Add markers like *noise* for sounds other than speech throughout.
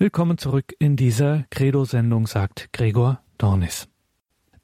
Willkommen zurück in dieser Credo-Sendung, sagt Gregor Dornis.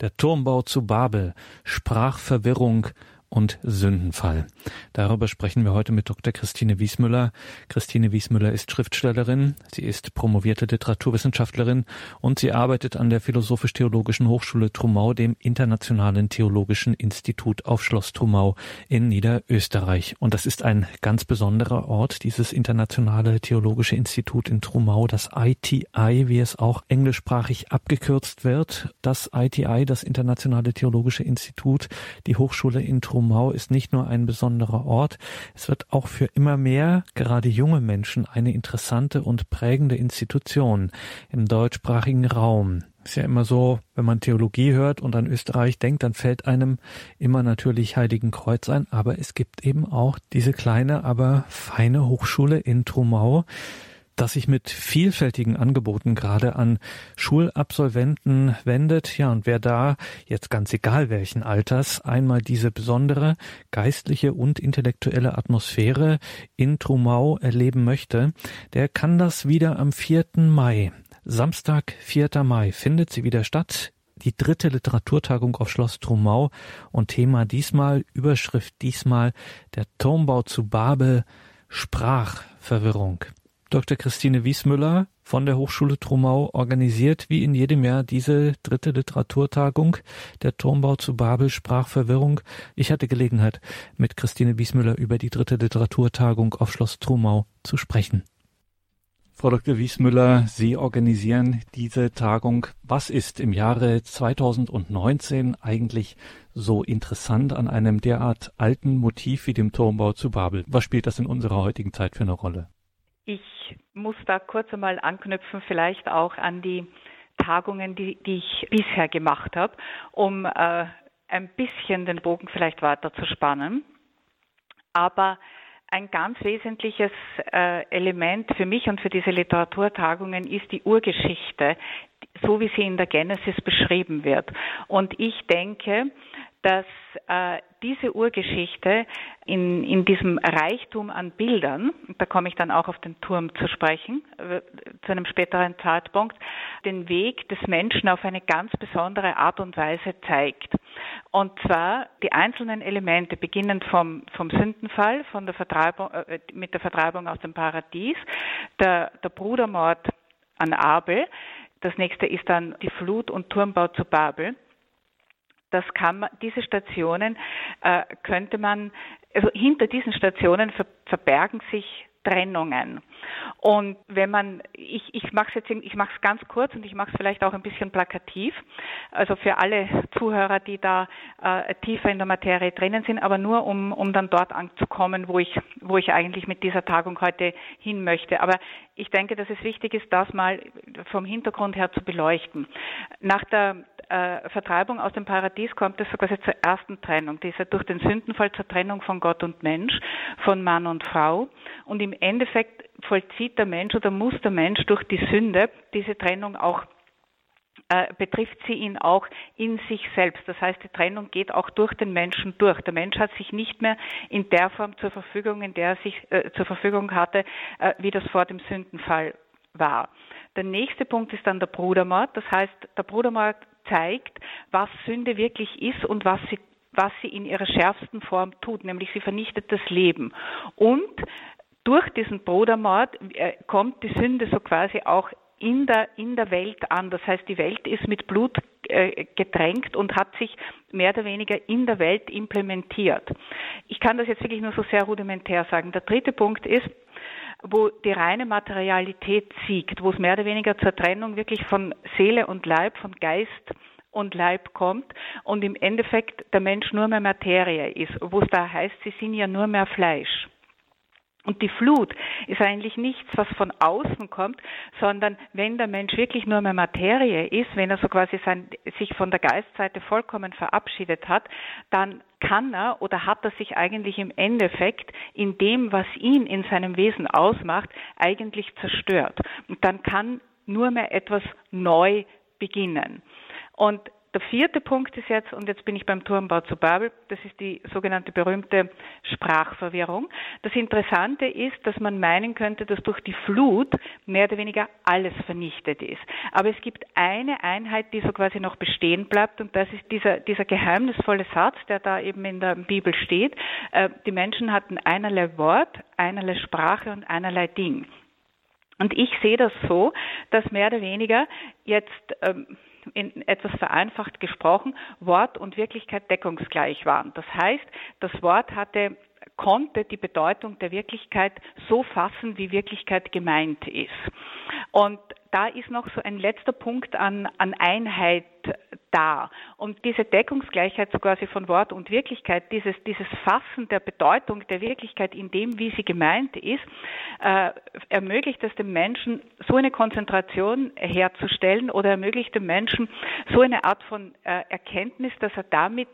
Der Turmbau zu Babel, Sprachverwirrung, und Sündenfall. Darüber sprechen wir heute mit Dr. Christine Wiesmüller. Christine Wiesmüller ist Schriftstellerin, sie ist promovierte Literaturwissenschaftlerin und sie arbeitet an der Philosophisch-Theologischen Hochschule Trumau, dem Internationalen Theologischen Institut auf Schloss Trumau in Niederösterreich. Und das ist ein ganz besonderer Ort, dieses Internationale Theologische Institut in Trumau, das ITI, wie es auch englischsprachig abgekürzt wird. Das ITI, das Internationale Theologische Institut, die Hochschule in Trumau Trumau ist nicht nur ein besonderer Ort, es wird auch für immer mehr, gerade junge Menschen, eine interessante und prägende Institution im deutschsprachigen Raum. Ist ja immer so, wenn man Theologie hört und an Österreich denkt, dann fällt einem immer natürlich Heiligen Kreuz ein, aber es gibt eben auch diese kleine, aber feine Hochschule in Trumau, das sich mit vielfältigen Angeboten gerade an Schulabsolventen wendet. Ja, und wer da jetzt ganz egal welchen Alters einmal diese besondere geistliche und intellektuelle Atmosphäre in Trumau erleben möchte, der kann das wieder am 4. Mai. Samstag, 4. Mai findet sie wieder statt die dritte Literaturtagung auf Schloss Trumau und Thema diesmal, Überschrift diesmal, der Turmbau zu Babel, Sprachverwirrung. Dr. Christine Wiesmüller von der Hochschule Trumau organisiert wie in jedem Jahr diese dritte Literaturtagung der Turmbau zu Babel Sprachverwirrung. Ich hatte Gelegenheit, mit Christine Wiesmüller über die dritte Literaturtagung auf Schloss Trumau zu sprechen. Frau Dr. Wiesmüller, Sie organisieren diese Tagung. Was ist im Jahre 2019 eigentlich so interessant an einem derart alten Motiv wie dem Turmbau zu Babel? Was spielt das in unserer heutigen Zeit für eine Rolle? Ich muss da kurz einmal anknüpfen, vielleicht auch an die Tagungen, die, die ich bisher gemacht habe, um äh, ein bisschen den Bogen vielleicht weiter zu spannen. Aber ein ganz wesentliches äh, Element für mich und für diese Literaturtagungen ist die Urgeschichte, so wie sie in der Genesis beschrieben wird. Und ich denke, dass äh, diese Urgeschichte in, in diesem Reichtum an Bildern, da komme ich dann auch auf den Turm zu sprechen, äh, zu einem späteren Zeitpunkt, den Weg des Menschen auf eine ganz besondere Art und Weise zeigt. Und zwar die einzelnen Elemente, beginnend vom, vom Sündenfall, von der Vertreibung, äh, mit der Vertreibung aus dem Paradies, der, der Brudermord an Abel, das nächste ist dann die Flut und Turmbau zu Babel das kann man, diese Stationen äh, könnte man, also hinter diesen Stationen ver, verbergen sich Trennungen. Und wenn man, ich, ich mache es jetzt, ich mache es ganz kurz und ich mache es vielleicht auch ein bisschen plakativ, also für alle Zuhörer, die da äh, tiefer in der Materie drinnen sind, aber nur um, um dann dort anzukommen, wo ich, wo ich eigentlich mit dieser Tagung heute hin möchte. Aber ich denke, dass es wichtig ist, das mal vom Hintergrund her zu beleuchten. Nach der äh, Vertreibung aus dem Paradies kommt es sogar zur ersten Trennung, dieser durch den Sündenfall zur Trennung von Gott und Mensch, von Mann und Frau. Und im Endeffekt vollzieht der Mensch oder muss der Mensch durch die Sünde diese Trennung auch äh, betrifft sie ihn auch in sich selbst. Das heißt, die Trennung geht auch durch den Menschen durch. Der Mensch hat sich nicht mehr in der Form zur Verfügung, in der er sich äh, zur Verfügung hatte, äh, wie das vor dem Sündenfall war. Der nächste Punkt ist dann der Brudermord. Das heißt, der Brudermord zeigt, was Sünde wirklich ist und was sie, was sie in ihrer schärfsten Form tut, nämlich sie vernichtet das Leben. Und durch diesen Brudermord äh, kommt die Sünde so quasi auch in der, in der Welt an. Das heißt, die Welt ist mit Blut äh, getränkt und hat sich mehr oder weniger in der Welt implementiert. Ich kann das jetzt wirklich nur so sehr rudimentär sagen. Der dritte Punkt ist, wo die reine Materialität siegt, wo es mehr oder weniger zur Trennung wirklich von Seele und Leib, von Geist und Leib kommt und im Endeffekt der Mensch nur mehr Materie ist, wo es da heißt, sie sind ja nur mehr Fleisch. Und die Flut ist eigentlich nichts, was von außen kommt, sondern wenn der Mensch wirklich nur mehr Materie ist, wenn er so quasi sein, sich von der Geistseite vollkommen verabschiedet hat, dann kann er oder hat er sich eigentlich im Endeffekt in dem, was ihn in seinem Wesen ausmacht, eigentlich zerstört. Und dann kann nur mehr etwas neu beginnen. Und der vierte Punkt ist jetzt, und jetzt bin ich beim Turmbau zu Babel, das ist die sogenannte berühmte Sprachverwirrung. Das Interessante ist, dass man meinen könnte, dass durch die Flut mehr oder weniger alles vernichtet ist. Aber es gibt eine Einheit, die so quasi noch bestehen bleibt, und das ist dieser, dieser geheimnisvolle Satz, der da eben in der Bibel steht. Äh, die Menschen hatten einerlei Wort, einerlei Sprache und einerlei Ding. Und ich sehe das so, dass mehr oder weniger jetzt ähm, in etwas vereinfacht gesprochen Wort und Wirklichkeit deckungsgleich waren. Das heißt, das Wort hatte konnte die Bedeutung der Wirklichkeit so fassen, wie Wirklichkeit gemeint ist. Und da ist noch so ein letzter Punkt an, an Einheit da. Und diese Deckungsgleichheit so quasi von Wort und Wirklichkeit, dieses, dieses Fassen der Bedeutung der Wirklichkeit in dem, wie sie gemeint ist, äh, ermöglicht es dem Menschen, so eine Konzentration herzustellen oder ermöglicht dem Menschen so eine Art von äh, Erkenntnis, dass er damit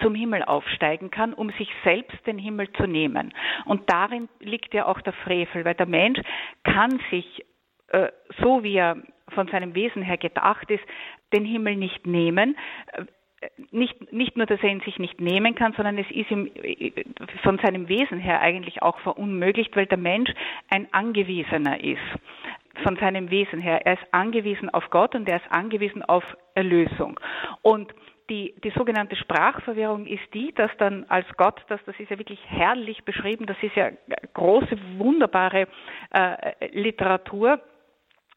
zum Himmel aufsteigen kann, um sich selbst den Himmel zu nehmen. Und darin liegt ja auch der Frevel, weil der Mensch kann sich äh, so wie er von seinem Wesen her gedacht ist, den Himmel nicht nehmen. Äh, nicht, nicht nur, dass er ihn sich nicht nehmen kann, sondern es ist ihm äh, von seinem Wesen her eigentlich auch verunmöglicht, weil der Mensch ein Angewiesener ist. Von seinem Wesen her. Er ist angewiesen auf Gott und er ist angewiesen auf Erlösung. Und die, die sogenannte Sprachverwirrung ist die, dass dann als Gott, das, das ist ja wirklich herrlich beschrieben, das ist ja große, wunderbare äh, Literatur,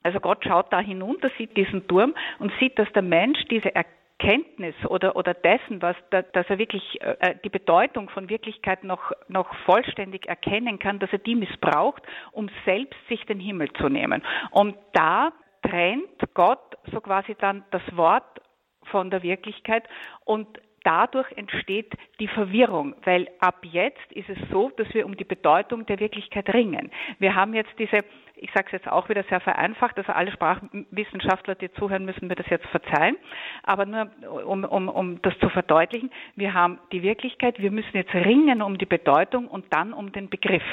also Gott schaut da hinunter, sieht diesen Turm und sieht, dass der Mensch diese Erkenntnis oder, oder dessen, was, dass er wirklich äh, die Bedeutung von Wirklichkeit noch, noch vollständig erkennen kann, dass er die missbraucht, um selbst sich den Himmel zu nehmen. Und da trennt Gott so quasi dann das Wort von der Wirklichkeit und dadurch entsteht die Verwirrung, weil ab jetzt ist es so, dass wir um die Bedeutung der Wirklichkeit ringen. Wir haben jetzt diese ich sage es jetzt auch wieder sehr vereinfacht, also alle Sprachwissenschaftler, die zuhören, müssen mir das jetzt verzeihen, aber nur um, um, um das zu verdeutlichen, wir haben die Wirklichkeit, wir müssen jetzt ringen um die Bedeutung und dann um den Begriff.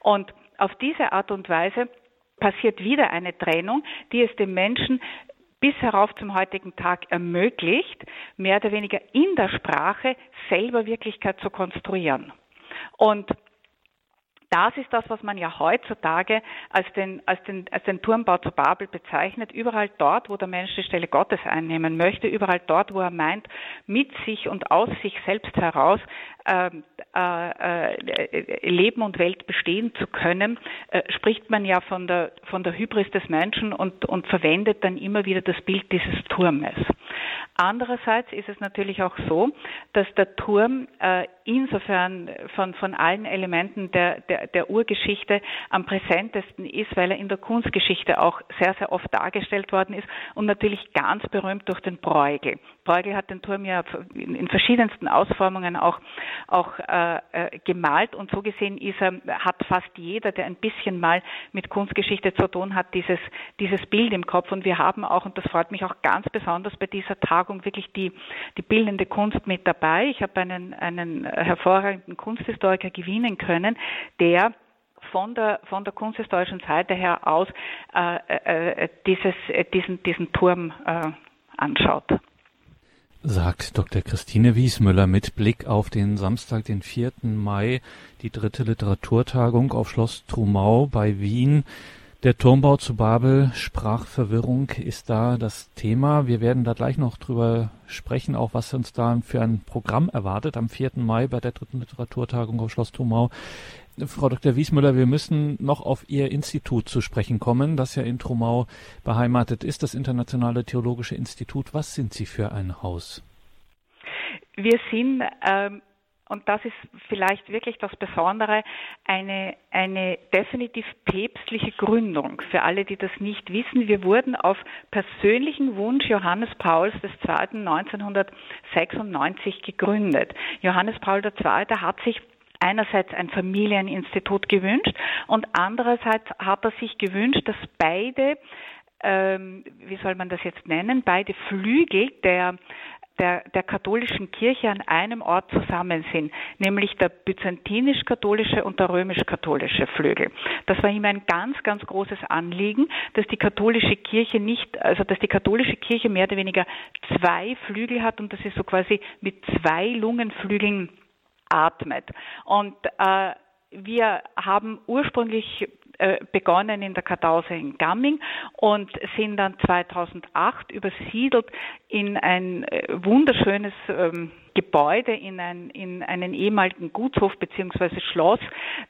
Und auf diese Art und Weise passiert wieder eine Trennung, die es dem Menschen bis herauf zum heutigen Tag ermöglicht, mehr oder weniger in der Sprache selber Wirklichkeit zu konstruieren. Und das ist das, was man ja heutzutage als den, als den, als den Turmbau zu Babel bezeichnet. Überall dort, wo der Mensch die Stelle Gottes einnehmen möchte, überall dort, wo er meint, mit sich und aus sich selbst heraus ähm, äh, äh, Leben und Welt bestehen zu können, äh, spricht man ja von der, von der Hybris des Menschen und, und verwendet dann immer wieder das Bild dieses Turmes. Andererseits ist es natürlich auch so, dass der Turm äh, insofern von, von allen Elementen der, der, der Urgeschichte am präsentesten ist, weil er in der Kunstgeschichte auch sehr, sehr oft dargestellt worden ist und natürlich ganz berühmt durch den Bruegel. Bruegel hat den Turm ja in, in verschiedensten Ausformungen auch, auch äh, äh, gemalt und so gesehen ist er, hat fast jeder, der ein bisschen mal mit Kunstgeschichte zu tun hat, dieses, dieses Bild im Kopf und wir haben auch, und das freut mich auch ganz besonders bei dieser Tagung, wirklich die, die bildende Kunst mit dabei. Ich habe einen, einen hervorragenden Kunsthistoriker gewinnen können, der von der, von der kunsthistorischen Seite her aus äh, äh, dieses, äh, diesen, diesen Turm äh, anschaut sagt Dr. Christine Wiesmüller mit Blick auf den Samstag, den 4. Mai, die dritte Literaturtagung auf Schloss Trumau bei Wien. Der Turmbau zu Babel, Sprachverwirrung ist da das Thema. Wir werden da gleich noch drüber sprechen, auch was uns da für ein Programm erwartet am 4. Mai bei der dritten Literaturtagung auf Schloss Trumau. Frau Dr. Wiesmüller, wir müssen noch auf Ihr Institut zu sprechen kommen, das ja in Trumau beheimatet ist, das Internationale Theologische Institut. Was sind Sie für ein Haus? Wir sind ähm und das ist vielleicht wirklich das Besondere, eine, eine definitiv päpstliche Gründung. Für alle, die das nicht wissen, wir wurden auf persönlichen Wunsch Johannes Pauls II. 1996 gegründet. Johannes Paul II. hat sich einerseits ein Familieninstitut gewünscht und andererseits hat er sich gewünscht, dass beide, ähm, wie soll man das jetzt nennen, beide Flügel der der, der katholischen Kirche an einem Ort zusammen sind, nämlich der byzantinisch-katholische und der römisch-katholische Flügel. Das war ihm ein ganz, ganz großes Anliegen, dass die katholische Kirche nicht, also dass die katholische Kirche mehr oder weniger zwei Flügel hat und dass sie so quasi mit zwei Lungenflügeln atmet. Und äh, wir haben ursprünglich begonnen in der Kartause in Gamming und sind dann 2008 übersiedelt in ein äh, wunderschönes ähm, Gebäude, in, ein, in einen ehemaligen Gutshof bzw. Schloss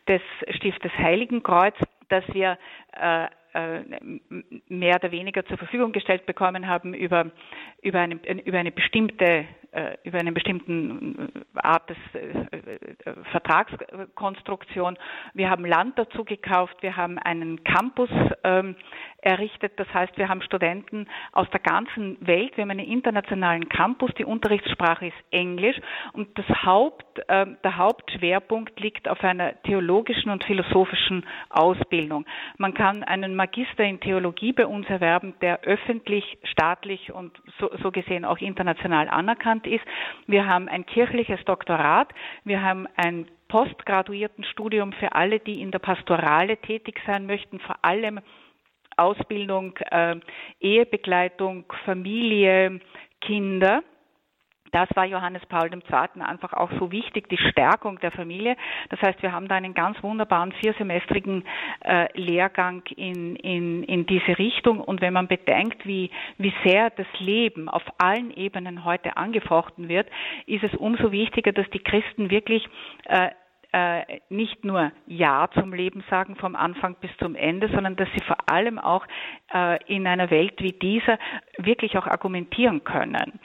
des Stiftes Heiligenkreuz, das wir äh, äh, mehr oder weniger zur Verfügung gestellt bekommen haben über, über, eine, über eine bestimmte äh, über eine bestimmte Art des äh, Vertragskonstruktion. Wir haben Land dazu gekauft, wir haben einen Campus ähm, errichtet. Das heißt, wir haben Studenten aus der ganzen Welt. Wir haben einen internationalen Campus. Die Unterrichtssprache ist Englisch und das Haupt, äh, der Hauptschwerpunkt liegt auf einer theologischen und philosophischen Ausbildung. Man kann einen Magister in Theologie bei uns erwerben, der öffentlich, staatlich und so, so gesehen auch international anerkannt ist. Wir haben ein kirchliches Doktorat. Wir haben ein Postgraduiertenstudium für alle, die in der Pastorale tätig sein möchten, vor allem Ausbildung, äh, Ehebegleitung, Familie, Kinder. Das war Johannes Paul II. einfach auch so wichtig, die Stärkung der Familie. Das heißt, wir haben da einen ganz wunderbaren viersemestrigen äh, Lehrgang in, in, in diese Richtung. Und wenn man bedenkt, wie, wie sehr das Leben auf allen Ebenen heute angefochten wird, ist es umso wichtiger, dass die Christen wirklich äh, äh, nicht nur Ja zum Leben sagen vom Anfang bis zum Ende, sondern dass sie vor allem auch äh, in einer Welt wie dieser wirklich auch argumentieren können.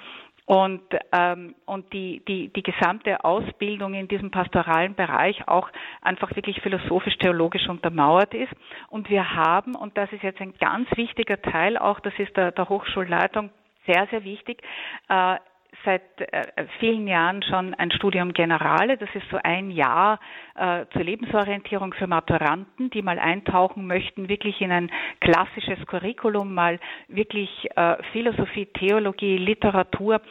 Und, ähm, und die, die, die gesamte Ausbildung in diesem pastoralen Bereich auch einfach wirklich philosophisch-theologisch untermauert ist. Und wir haben, und das ist jetzt ein ganz wichtiger Teil auch, das ist der, der Hochschulleitung sehr, sehr wichtig, äh, seit äh, vielen Jahren schon ein Studium Generale. Das ist so ein Jahr äh, zur Lebensorientierung für Maturanten, die mal eintauchen möchten, wirklich in ein klassisches Curriculum, mal wirklich äh, Philosophie, Theologie, Literatur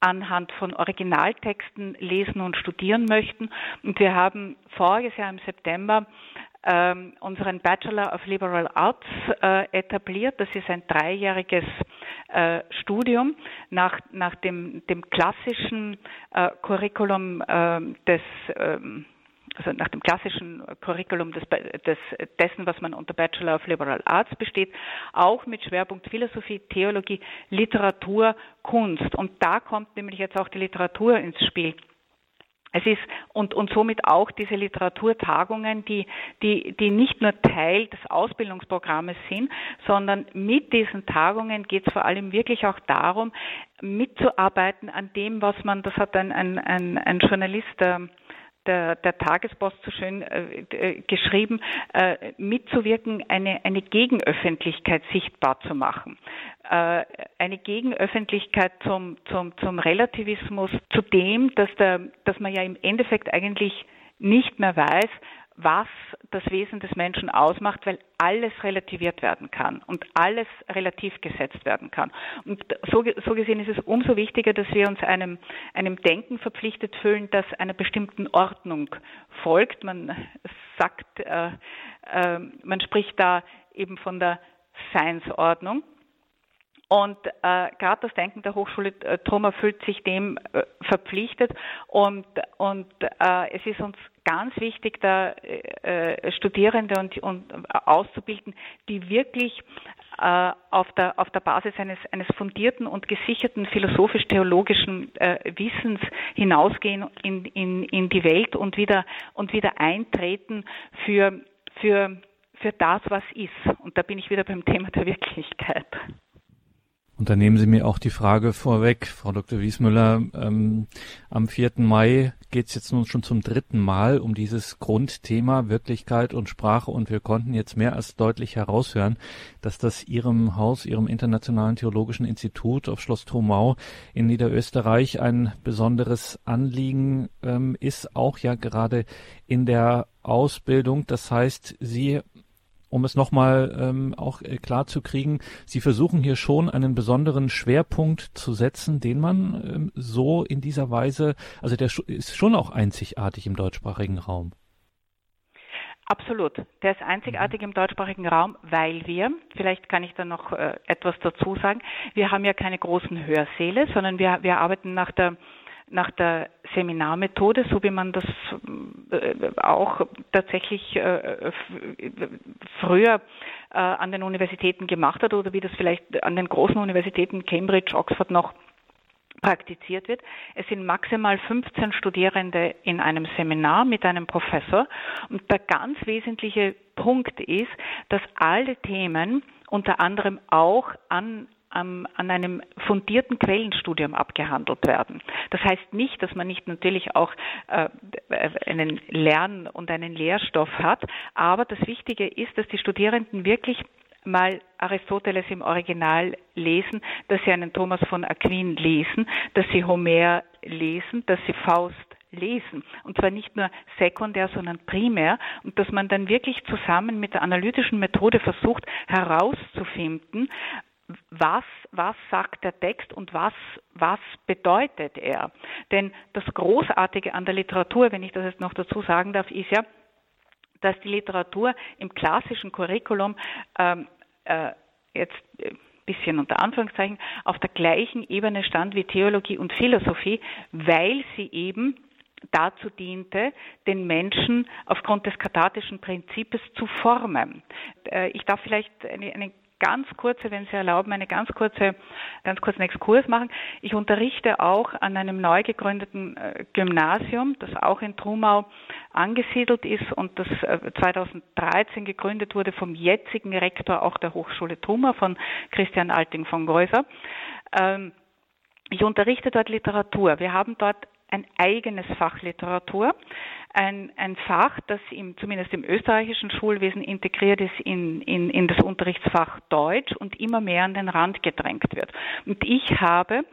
anhand von Originaltexten lesen und studieren möchten. Und wir haben voriges Jahr im September ähm, unseren Bachelor of Liberal Arts äh, etabliert. Das ist ein dreijähriges äh, Studium nach, nach dem, dem klassischen äh, Curriculum äh, des ähm, also nach dem klassischen Curriculum des, des, dessen, was man unter Bachelor of Liberal Arts besteht, auch mit Schwerpunkt Philosophie, Theologie, Literatur, Kunst. Und da kommt nämlich jetzt auch die Literatur ins Spiel. Es ist und, und somit auch diese Literaturtagungen, die, die, die nicht nur Teil des Ausbildungsprogrammes sind, sondern mit diesen Tagungen geht es vor allem wirklich auch darum, mitzuarbeiten an dem, was man, das hat ein, ein, ein, ein Journalist, der, der, Tagespost so schön äh, äh, geschrieben, äh, mitzuwirken, eine, eine Gegenöffentlichkeit sichtbar zu machen. Äh, eine Gegenöffentlichkeit zum, zum, zum Relativismus, zu dem, dass, der, dass man ja im Endeffekt eigentlich nicht mehr weiß, was das Wesen des Menschen ausmacht, weil alles relativiert werden kann und alles relativ gesetzt werden kann. Und so, so, gesehen ist es umso wichtiger, dass wir uns einem, einem Denken verpflichtet fühlen, das einer bestimmten Ordnung folgt. Man sagt, äh, äh, man spricht da eben von der Science-Ordnung. Und äh, gerade das Denken der Hochschule äh, Troma fühlt sich dem äh, verpflichtet und, und äh, es ist uns ganz wichtig, da äh, Studierende und, und auszubilden, die wirklich äh, auf der, auf der Basis eines, eines fundierten und gesicherten philosophisch-theologischen äh, Wissens hinausgehen in, in, in die Welt und wieder, und wieder eintreten für, für, für das, was ist. Und da bin ich wieder beim Thema der Wirklichkeit. Und da nehmen Sie mir auch die Frage vorweg, Frau Dr. Wiesmüller. Ähm, am 4. Mai geht es jetzt nun schon zum dritten Mal um dieses Grundthema Wirklichkeit und Sprache. Und wir konnten jetzt mehr als deutlich heraushören, dass das Ihrem Haus, Ihrem Internationalen Theologischen Institut auf Schloss Trumau in Niederösterreich ein besonderes Anliegen ähm, ist, auch ja gerade in der Ausbildung. Das heißt, Sie um es nochmal ähm, auch äh, klar zu kriegen, Sie versuchen hier schon einen besonderen Schwerpunkt zu setzen, den man ähm, so in dieser Weise, also der ist schon auch einzigartig im deutschsprachigen Raum. Absolut. Der ist einzigartig im deutschsprachigen Raum, weil wir, vielleicht kann ich da noch äh, etwas dazu sagen, wir haben ja keine großen Hörsäle, sondern wir, wir arbeiten nach der nach der Seminarmethode, so wie man das äh, auch tatsächlich äh, früher äh, an den Universitäten gemacht hat oder wie das vielleicht an den großen Universitäten Cambridge, Oxford noch praktiziert wird. Es sind maximal 15 Studierende in einem Seminar mit einem Professor. Und der ganz wesentliche Punkt ist, dass alle Themen unter anderem auch an an einem fundierten Quellenstudium abgehandelt werden. Das heißt nicht, dass man nicht natürlich auch äh, einen Lern- und einen Lehrstoff hat, aber das Wichtige ist, dass die Studierenden wirklich mal Aristoteles im Original lesen, dass sie einen Thomas von Aquin lesen, dass sie Homer lesen, dass sie Faust lesen. Und zwar nicht nur sekundär, sondern primär. Und dass man dann wirklich zusammen mit der analytischen Methode versucht herauszufinden, was, was sagt der Text und was, was bedeutet er. Denn das Großartige an der Literatur, wenn ich das jetzt noch dazu sagen darf, ist ja, dass die Literatur im klassischen Curriculum ähm, äh, jetzt ein äh, bisschen unter Anführungszeichen auf der gleichen Ebene stand wie Theologie und Philosophie, weil sie eben dazu diente, den Menschen aufgrund des kathartischen Prinzips zu formen. Äh, ich darf vielleicht eine, eine ganz kurze, wenn Sie erlauben, eine ganz kurze, ganz kurzen Exkurs machen. Ich unterrichte auch an einem neu gegründeten äh, Gymnasium, das auch in Trumau angesiedelt ist und das 2013 äh, gegründet wurde vom jetzigen Rektor auch der Hochschule Trumau von Christian Alting von Geuser. Ähm, ich unterrichte dort Literatur. Wir haben dort ein eigenes Fach Literatur, ein, ein Fach, das im, zumindest im österreichischen Schulwesen integriert ist in, in, in das Unterrichtsfach Deutsch und immer mehr an den Rand gedrängt wird. Und ich habe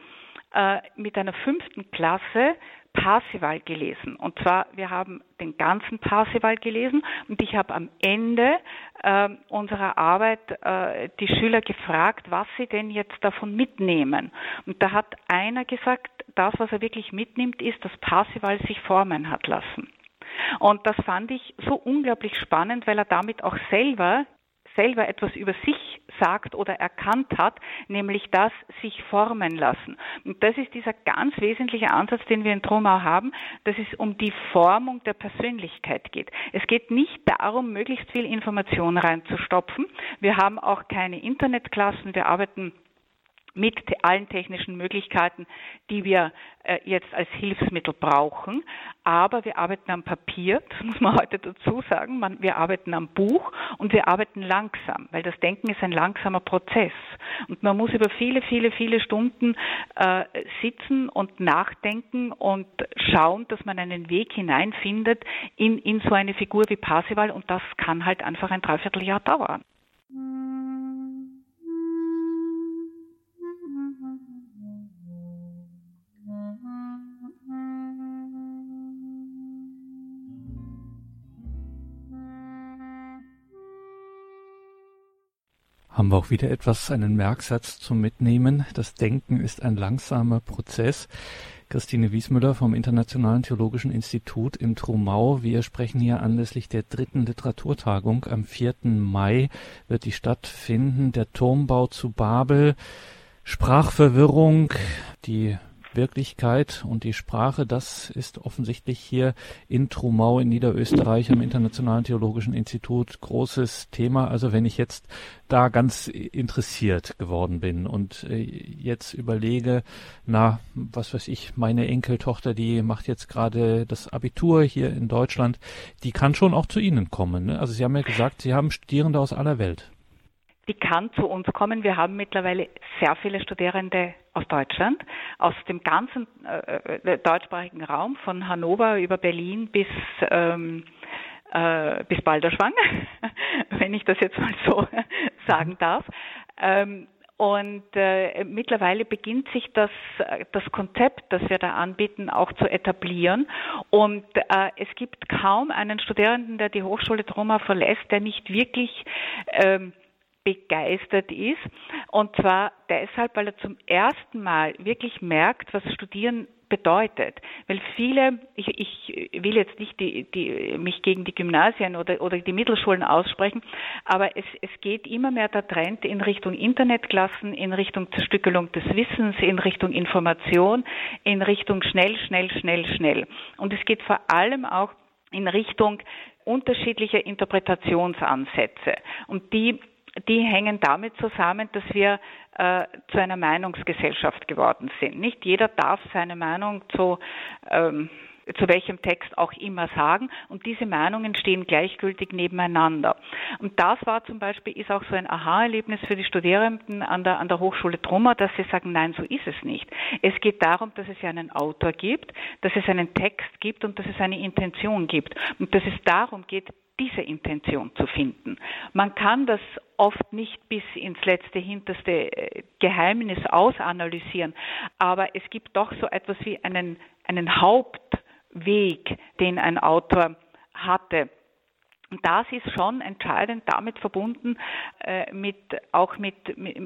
äh, mit einer fünften Klasse Parsival gelesen. Und zwar, wir haben den ganzen Parsival gelesen und ich habe am Ende äh, unserer Arbeit äh, die Schüler gefragt, was sie denn jetzt davon mitnehmen. Und da hat einer gesagt, das, was er wirklich mitnimmt, ist, dass Parsival sich formen hat lassen. Und das fand ich so unglaublich spannend, weil er damit auch selber selber etwas über sich sagt oder erkannt hat, nämlich das sich formen lassen. Und das ist dieser ganz wesentliche Ansatz, den wir in Tromau haben, dass es um die Formung der Persönlichkeit geht. Es geht nicht darum, möglichst viel Information reinzustopfen. Wir haben auch keine Internetklassen. Wir arbeiten mit allen technischen Möglichkeiten, die wir äh, jetzt als Hilfsmittel brauchen. Aber wir arbeiten am Papier, das muss man *laughs* heute dazu sagen. Man, wir arbeiten am Buch und wir arbeiten langsam, weil das Denken ist ein langsamer Prozess. Und man muss über viele, viele, viele Stunden äh, sitzen und nachdenken und schauen, dass man einen Weg hineinfindet in, in so eine Figur wie Parsival. Und das kann halt einfach ein Dreivierteljahr dauern. Haben wir auch wieder etwas, einen Merksatz zum Mitnehmen. Das Denken ist ein langsamer Prozess. Christine Wiesmüller vom Internationalen Theologischen Institut im Trumau. Wir sprechen hier anlässlich der dritten Literaturtagung. Am 4. Mai wird die stattfinden. Der Turmbau zu Babel. Sprachverwirrung, die Wirklichkeit und die Sprache, das ist offensichtlich hier in Trumau in Niederösterreich am Internationalen Theologischen Institut großes Thema. Also wenn ich jetzt da ganz interessiert geworden bin und äh, jetzt überlege, na, was weiß ich, meine Enkeltochter, die macht jetzt gerade das Abitur hier in Deutschland, die kann schon auch zu Ihnen kommen. Ne? Also Sie haben ja gesagt, Sie haben Studierende aus aller Welt die kann zu uns kommen. Wir haben mittlerweile sehr viele Studierende aus Deutschland, aus dem ganzen äh, äh, deutschsprachigen Raum, von Hannover über Berlin bis ähm, äh, bis Balderschwang, *laughs* wenn ich das jetzt mal so *laughs* sagen darf. Ähm, Und äh, mittlerweile beginnt sich das, das Konzept, das wir da anbieten, auch zu etablieren. Und äh, es gibt kaum einen Studierenden, der die Hochschule Troma verlässt, der nicht wirklich ähm, begeistert ist. Und zwar deshalb, weil er zum ersten Mal wirklich merkt, was Studieren bedeutet. Weil viele, ich, ich will jetzt nicht die, die, mich gegen die Gymnasien oder, oder die Mittelschulen aussprechen, aber es, es geht immer mehr der Trend in Richtung Internetklassen, in Richtung Zerstückelung des Wissens, in Richtung Information, in Richtung schnell, schnell, schnell, schnell. Und es geht vor allem auch in Richtung unterschiedlicher Interpretationsansätze. Und die die hängen damit zusammen, dass wir äh, zu einer Meinungsgesellschaft geworden sind. Nicht jeder darf seine Meinung zu ähm, zu welchem Text auch immer sagen. Und diese Meinungen stehen gleichgültig nebeneinander. Und das war zum Beispiel, ist auch so ein Aha-Erlebnis für die Studierenden an der, an der Hochschule Trummer, dass sie sagen, nein, so ist es nicht. Es geht darum, dass es ja einen Autor gibt, dass es einen Text gibt und dass es eine Intention gibt. Und dass es darum geht, diese Intention zu finden. Man kann das oft nicht bis ins letzte hinterste äh, Geheimnis ausanalysieren, aber es gibt doch so etwas wie einen, einen Hauptweg, den ein Autor hatte. Und das ist schon entscheidend damit verbunden, äh, mit, auch mit, mit,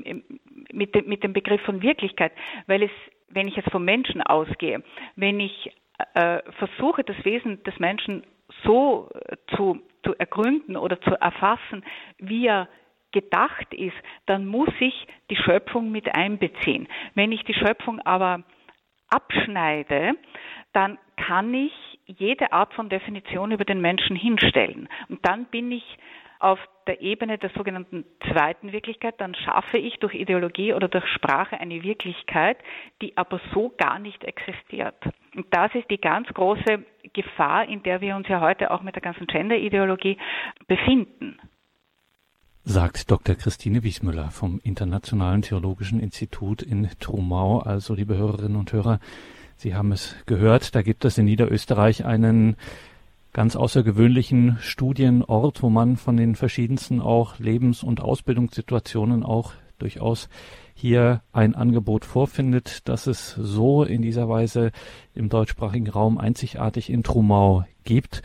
mit, mit dem Begriff von Wirklichkeit, weil es, wenn ich jetzt vom Menschen ausgehe, wenn ich äh, versuche, das Wesen des Menschen so zu zu ergründen oder zu erfassen, wie er gedacht ist, dann muss ich die Schöpfung mit einbeziehen. Wenn ich die Schöpfung aber abschneide, dann kann ich jede Art von Definition über den Menschen hinstellen. Und dann bin ich auf der Ebene der sogenannten zweiten Wirklichkeit, dann schaffe ich durch Ideologie oder durch Sprache eine Wirklichkeit, die aber so gar nicht existiert. Und das ist die ganz große Gefahr, in der wir uns ja heute auch mit der ganzen Gender-Ideologie befinden. Sagt Dr. Christine Wiesmüller vom Internationalen Theologischen Institut in Trumau. Also, liebe Hörerinnen und Hörer, Sie haben es gehört, da gibt es in Niederösterreich einen ganz außergewöhnlichen Studienort, wo man von den verschiedensten auch Lebens- und Ausbildungssituationen auch durchaus hier ein Angebot vorfindet, das es so in dieser Weise im deutschsprachigen Raum einzigartig in Trumau gibt.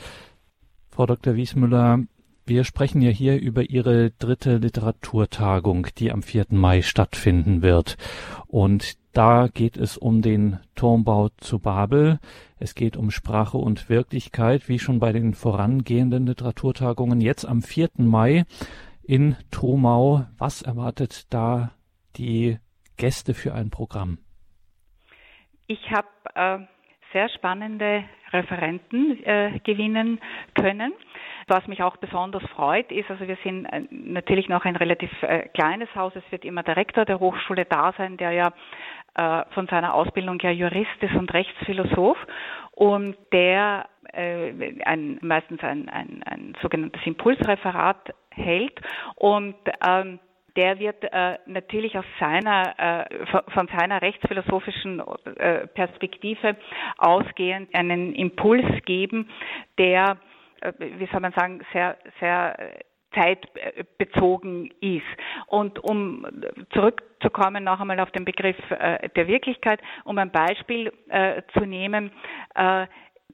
Frau Dr. Wiesmüller, wir sprechen ja hier über Ihre dritte Literaturtagung, die am 4. Mai stattfinden wird. Und da geht es um den Turmbau zu Babel. Es geht um Sprache und Wirklichkeit, wie schon bei den vorangehenden Literaturtagungen. Jetzt am 4. Mai in Trumau. Was erwartet da die Gäste für ein Programm? Ich habe äh, sehr spannende Referenten äh, gewinnen können. Was mich auch besonders freut, ist, also wir sind äh, natürlich noch ein relativ äh, kleines Haus. Es wird immer der Rektor der Hochschule da sein, der ja äh, von seiner Ausbildung ja Jurist ist und Rechtsphilosoph und der äh, ein, meistens ein, ein, ein sogenanntes Impulsreferat hält und ähm, der wird äh, natürlich aus seiner, äh, von seiner rechtsphilosophischen äh, Perspektive ausgehend einen Impuls geben, der, äh, wie soll man sagen, sehr, sehr zeitbezogen ist. Und um zurückzukommen noch einmal auf den Begriff äh, der Wirklichkeit, um ein Beispiel äh, zu nehmen, äh,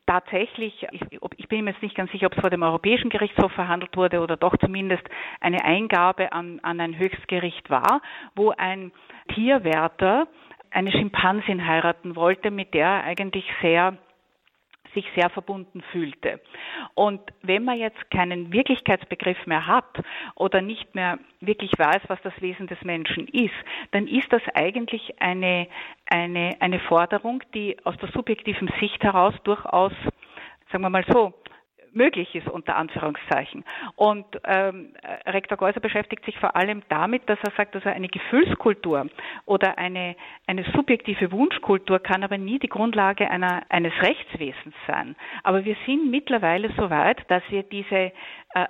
tatsächlich, ich, ich, bin mir jetzt nicht ganz sicher, ob es vor dem Europäischen Gerichtshof verhandelt wurde oder doch zumindest eine Eingabe an, an ein Höchstgericht war, wo ein Tierwärter eine Schimpansin heiraten wollte, mit der er eigentlich sehr sich sehr verbunden fühlte. Und wenn man jetzt keinen Wirklichkeitsbegriff mehr hat oder nicht mehr wirklich weiß, was das Wesen des Menschen ist, dann ist das eigentlich eine, eine, eine Forderung, die aus der subjektiven Sicht heraus durchaus, sagen wir mal so, möglich ist, unter Anführungszeichen. Und ähm, Rektor Geuser beschäftigt sich vor allem damit, dass er sagt, dass er eine Gefühlskultur oder eine, eine subjektive Wunschkultur kann aber nie die Grundlage einer, eines Rechtswesens sein. Aber wir sind mittlerweile so weit, dass wir diese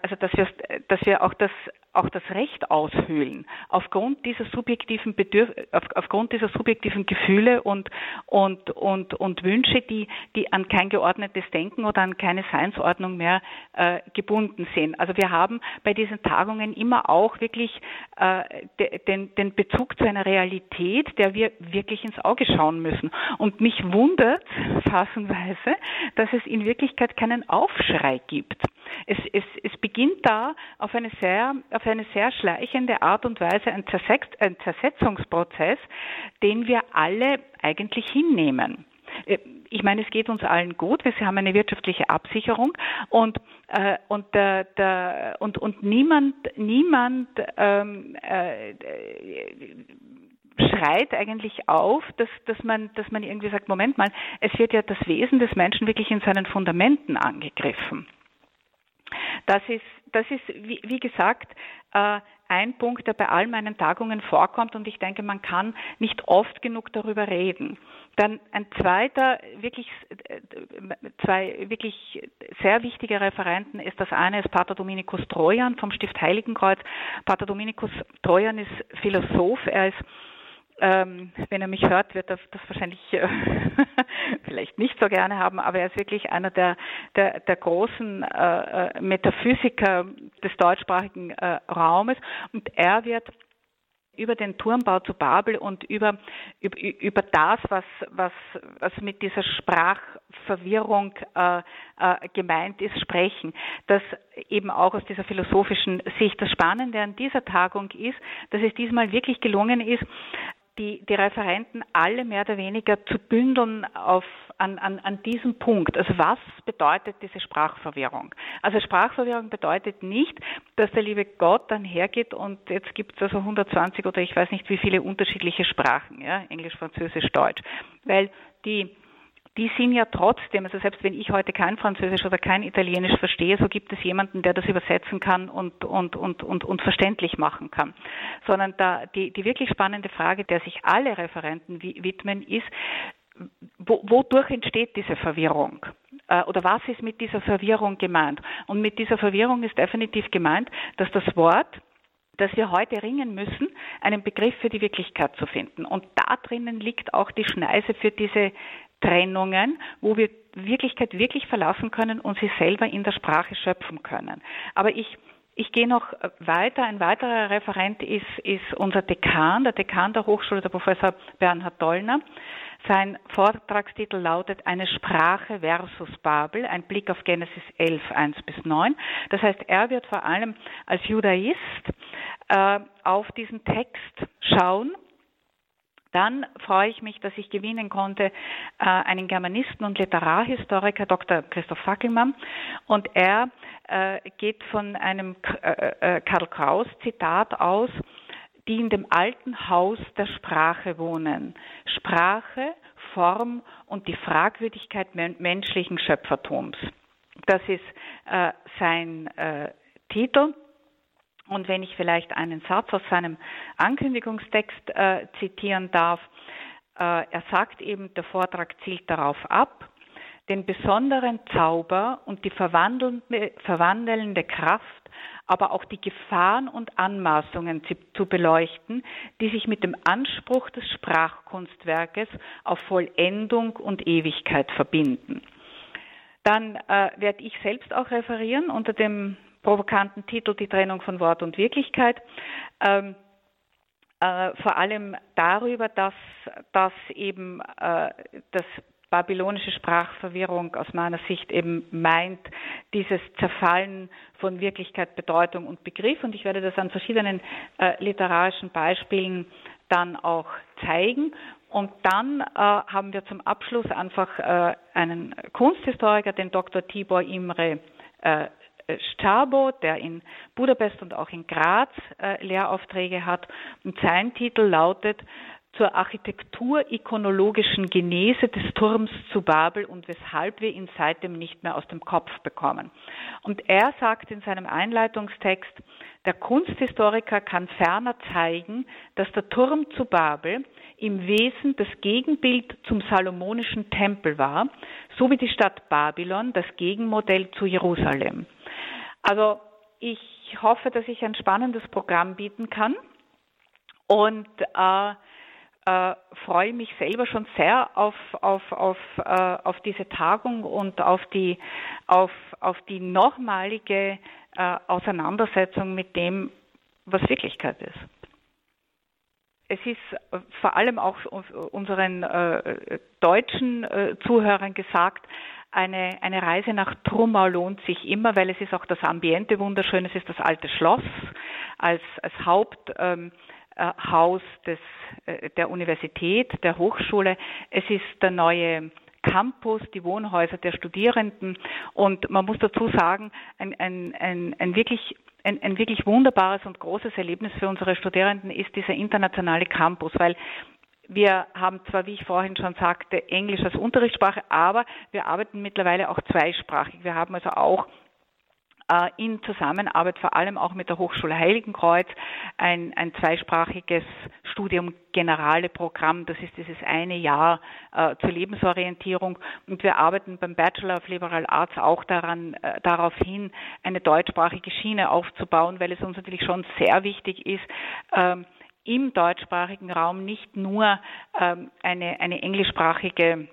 also dass wir, dass wir auch das auch das Recht aushöhlen aufgrund dieser subjektiven Bedürf auf, aufgrund dieser subjektiven Gefühle und und und und Wünsche, die die an kein geordnetes Denken oder an keine Seinsordnung mehr äh, gebunden sind. Also wir haben bei diesen Tagungen immer auch wirklich äh, de, den den Bezug zu einer Realität, der wir wirklich ins Auge schauen müssen. Und mich wundert *laughs* fassenweise, dass es in Wirklichkeit keinen Aufschrei gibt. Es, es, es beginnt da auf eine sehr, auf eine sehr schleichende Art und Weise ein, Zersetz, ein Zersetzungsprozess, den wir alle eigentlich hinnehmen äh, ich meine, es geht uns allen gut. Wir haben eine wirtschaftliche Absicherung und äh, und der, der, und und niemand niemand ähm, äh, schreit eigentlich auf, dass, dass man dass man irgendwie sagt, Moment mal, es wird ja das Wesen des Menschen wirklich in seinen Fundamenten angegriffen. Das ist, das ist wie, wie gesagt, äh, ein Punkt, der bei all meinen Tagungen vorkommt und ich denke, man kann nicht oft genug darüber reden. Dann ein zweiter, wirklich, äh, zwei wirklich sehr wichtige Referenten ist das eine ist Pater Dominikus Trojan vom Stift Heiligenkreuz. Pater Dominikus Trojan ist Philosoph, er ist ähm, wenn er mich hört, wird er das wahrscheinlich äh, *laughs* vielleicht nicht so gerne haben, aber er ist wirklich einer der, der, der großen äh, äh Metaphysiker des deutschsprachigen äh, Raumes und er wird über den Turmbau zu Babel und über, über, über das, was, was, was mit dieser Sprachverwirrung äh, äh, gemeint ist, sprechen. Das eben auch aus dieser philosophischen Sicht. Das Spannende an dieser Tagung ist, dass es diesmal wirklich gelungen ist, die, die Referenten alle mehr oder weniger zu bündeln auf, an, an, an diesem Punkt. Also was bedeutet diese Sprachverwirrung? Also Sprachverwirrung bedeutet nicht, dass der liebe Gott dann hergeht und jetzt gibt es also 120 oder ich weiß nicht wie viele unterschiedliche Sprachen, ja, Englisch, Französisch, Deutsch, weil die die sind ja trotzdem, also selbst wenn ich heute kein Französisch oder kein Italienisch verstehe, so gibt es jemanden, der das übersetzen kann und, und, und, und, und verständlich machen kann. Sondern da, die, die wirklich spannende Frage, der sich alle Referenten widmen, ist, wo, wodurch entsteht diese Verwirrung? Äh, oder was ist mit dieser Verwirrung gemeint? Und mit dieser Verwirrung ist definitiv gemeint, dass das Wort dass wir heute ringen müssen, einen Begriff für die Wirklichkeit zu finden. Und da drinnen liegt auch die Schneise für diese Trennungen, wo wir Wirklichkeit wirklich verlassen können und sie selber in der Sprache schöpfen können. Aber ich ich gehe noch weiter. Ein weiterer Referent ist, ist unser Dekan, der Dekan der Hochschule, der Professor Bernhard Dollner. Sein Vortragstitel lautet Eine Sprache versus Babel, ein Blick auf Genesis 11, 1 bis 9. Das heißt, er wird vor allem als Judaist äh, auf diesen Text schauen dann freue ich mich, dass ich gewinnen konnte äh, einen Germanisten und Literarhistoriker, Dr. Christoph Fackelmann. Und er äh, geht von einem äh, Karl Kraus Zitat aus, die in dem alten Haus der Sprache wohnen. Sprache, Form und die Fragwürdigkeit menschlichen Schöpfertums. Das ist sein Titel. Und wenn ich vielleicht einen Satz aus seinem Ankündigungstext äh, zitieren darf, äh, er sagt eben, der Vortrag zielt darauf ab, den besonderen Zauber und die verwandelnde, verwandelnde Kraft, aber auch die Gefahren und Anmaßungen zu, zu beleuchten, die sich mit dem Anspruch des Sprachkunstwerkes auf Vollendung und Ewigkeit verbinden. Dann äh, werde ich selbst auch referieren unter dem provokanten Titel Die Trennung von Wort und Wirklichkeit. Ähm, äh, vor allem darüber, dass, dass eben äh, das babylonische Sprachverwirrung aus meiner Sicht eben meint, dieses Zerfallen von Wirklichkeit, Bedeutung und Begriff. Und ich werde das an verschiedenen äh, literarischen Beispielen dann auch zeigen. Und dann äh, haben wir zum Abschluss einfach äh, einen Kunsthistoriker, den Dr. Tibor Imre äh, Stabo, der in Budapest und auch in Graz äh, Lehraufträge hat. Und sein Titel lautet zur architektur-ikonologischen Genese des Turms zu Babel und weshalb wir ihn seitdem nicht mehr aus dem Kopf bekommen. Und er sagt in seinem Einleitungstext, der Kunsthistoriker kann ferner zeigen, dass der Turm zu Babel im Wesen das Gegenbild zum salomonischen Tempel war, so wie die Stadt Babylon das Gegenmodell zu Jerusalem. Also ich hoffe, dass ich ein spannendes Programm bieten kann und äh, äh, freue mich selber schon sehr auf, auf, auf, äh, auf diese Tagung und auf die, auf, auf die nochmalige äh, Auseinandersetzung mit dem, was Wirklichkeit ist. Es ist vor allem auch unseren äh, deutschen äh, Zuhörern gesagt, eine, eine Reise nach Trumau lohnt sich immer, weil es ist auch das Ambiente wunderschön. Es ist das alte Schloss als, als Haupt. Ähm, äh, des, äh, der Universität, der Hochschule. Es ist der neue Campus, die Wohnhäuser der Studierenden. Und man muss dazu sagen, ein, ein, ein, ein wirklich ein, ein wirklich wunderbares und großes Erlebnis für unsere Studierenden ist dieser internationale Campus, weil wir haben zwar, wie ich vorhin schon sagte, Englisch als Unterrichtssprache, aber wir arbeiten mittlerweile auch zweisprachig. Wir haben also auch äh, in Zusammenarbeit vor allem auch mit der Hochschule Heiligenkreuz ein, ein zweisprachiges Studium Generale Programm. Das ist dieses eine Jahr äh, zur Lebensorientierung. Und wir arbeiten beim Bachelor of Liberal Arts auch daran, äh, darauf hin, eine deutschsprachige Schiene aufzubauen, weil es uns natürlich schon sehr wichtig ist, ähm, im deutschsprachigen Raum nicht nur ähm, eine, eine englischsprachige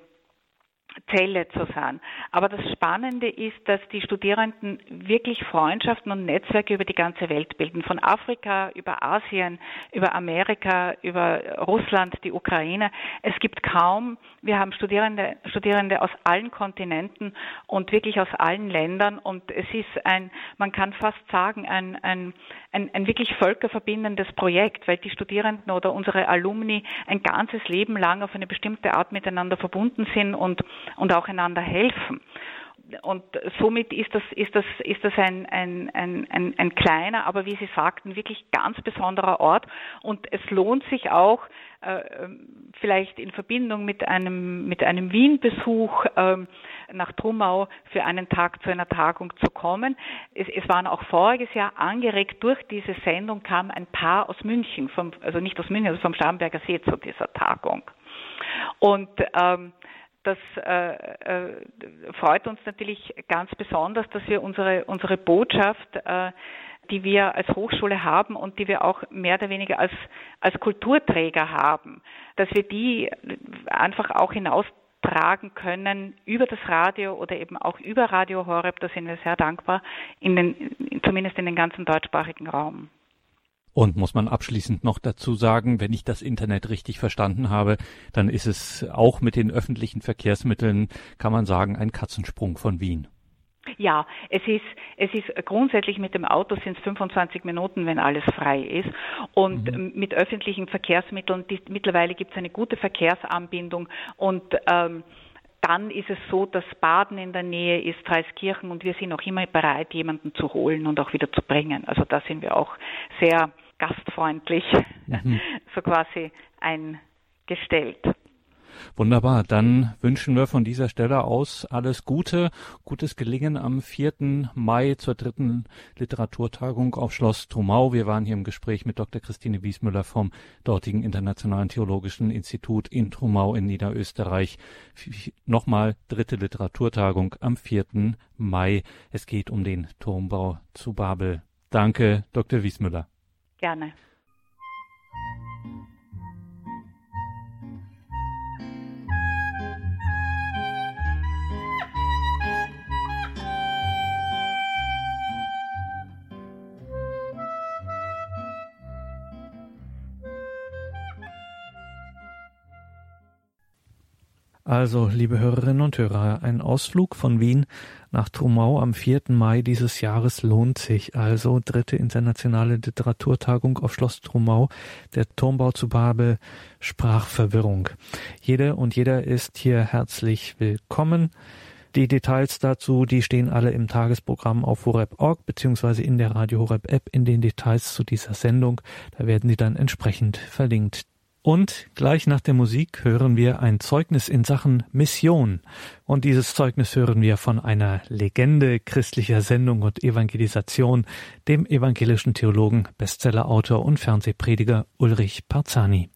Zelle zu sein. Aber das Spannende ist, dass die Studierenden wirklich Freundschaften und Netzwerke über die ganze Welt bilden. Von Afrika über Asien, über Amerika, über Russland, die Ukraine. Es gibt kaum, wir haben Studierende, Studierende aus allen Kontinenten und wirklich aus allen Ländern. Und es ist ein, man kann fast sagen, ein, ein, ein, ein wirklich völkerverbindendes Projekt, weil die Studierenden oder unsere Alumni ein ganzes Leben lang auf eine bestimmte Art miteinander verbunden sind und und auch einander helfen. Und somit ist das, ist das, ist das ein, ein, ein, ein, ein kleiner, aber wie Sie sagten, wirklich ganz besonderer Ort. Und es lohnt sich auch, äh, vielleicht in Verbindung mit einem, mit einem Wien-Besuch äh, nach Trumau für einen Tag zu einer Tagung zu kommen. Es, es waren auch voriges Jahr angeregt durch diese Sendung kam ein Paar aus München, vom, also nicht aus München, also vom Starnberger See zu dieser Tagung. Und ähm, das äh, äh, freut uns natürlich ganz besonders, dass wir unsere, unsere Botschaft, äh, die wir als Hochschule haben und die wir auch mehr oder weniger als, als Kulturträger haben, dass wir die einfach auch hinaustragen können über das Radio oder eben auch über Radio Horeb. Da sind wir sehr dankbar, in den, zumindest in den ganzen deutschsprachigen Raum. Und muss man abschließend noch dazu sagen, wenn ich das Internet richtig verstanden habe, dann ist es auch mit den öffentlichen Verkehrsmitteln, kann man sagen, ein Katzensprung von Wien. Ja, es ist, es ist grundsätzlich mit dem Auto sind es 25 Minuten, wenn alles frei ist. Und mhm. mit öffentlichen Verkehrsmitteln, die, mittlerweile gibt es eine gute Verkehrsanbindung und ähm, dann ist es so, dass Baden in der Nähe ist, Dreiskirchen und wir sind auch immer bereit, jemanden zu holen und auch wieder zu bringen. Also da sind wir auch sehr gastfreundlich mhm. *laughs* so quasi eingestellt. Wunderbar, dann wünschen wir von dieser Stelle aus alles Gute, gutes Gelingen am 4. Mai zur dritten Literaturtagung auf Schloss Trumau. Wir waren hier im Gespräch mit Dr. Christine Wiesmüller vom dortigen Internationalen Theologischen Institut in Trumau in Niederösterreich. Nochmal dritte Literaturtagung am 4. Mai. Es geht um den Turmbau zu Babel. Danke, Dr. Wiesmüller. Gerne. Also, liebe Hörerinnen und Hörer, ein Ausflug von Wien nach Trumau am 4. Mai dieses Jahres lohnt sich. Also, dritte internationale Literaturtagung auf Schloss Trumau, der Turmbau zu Babel, Sprachverwirrung. Jede und jeder ist hier herzlich willkommen. Die Details dazu, die stehen alle im Tagesprogramm auf horeb.org beziehungsweise in der Radio Horeb App in den Details zu dieser Sendung. Da werden sie dann entsprechend verlinkt. Und gleich nach der Musik hören wir ein Zeugnis in Sachen Mission. Und dieses Zeugnis hören wir von einer Legende christlicher Sendung und Evangelisation, dem evangelischen Theologen, Bestsellerautor und Fernsehprediger Ulrich Parzani.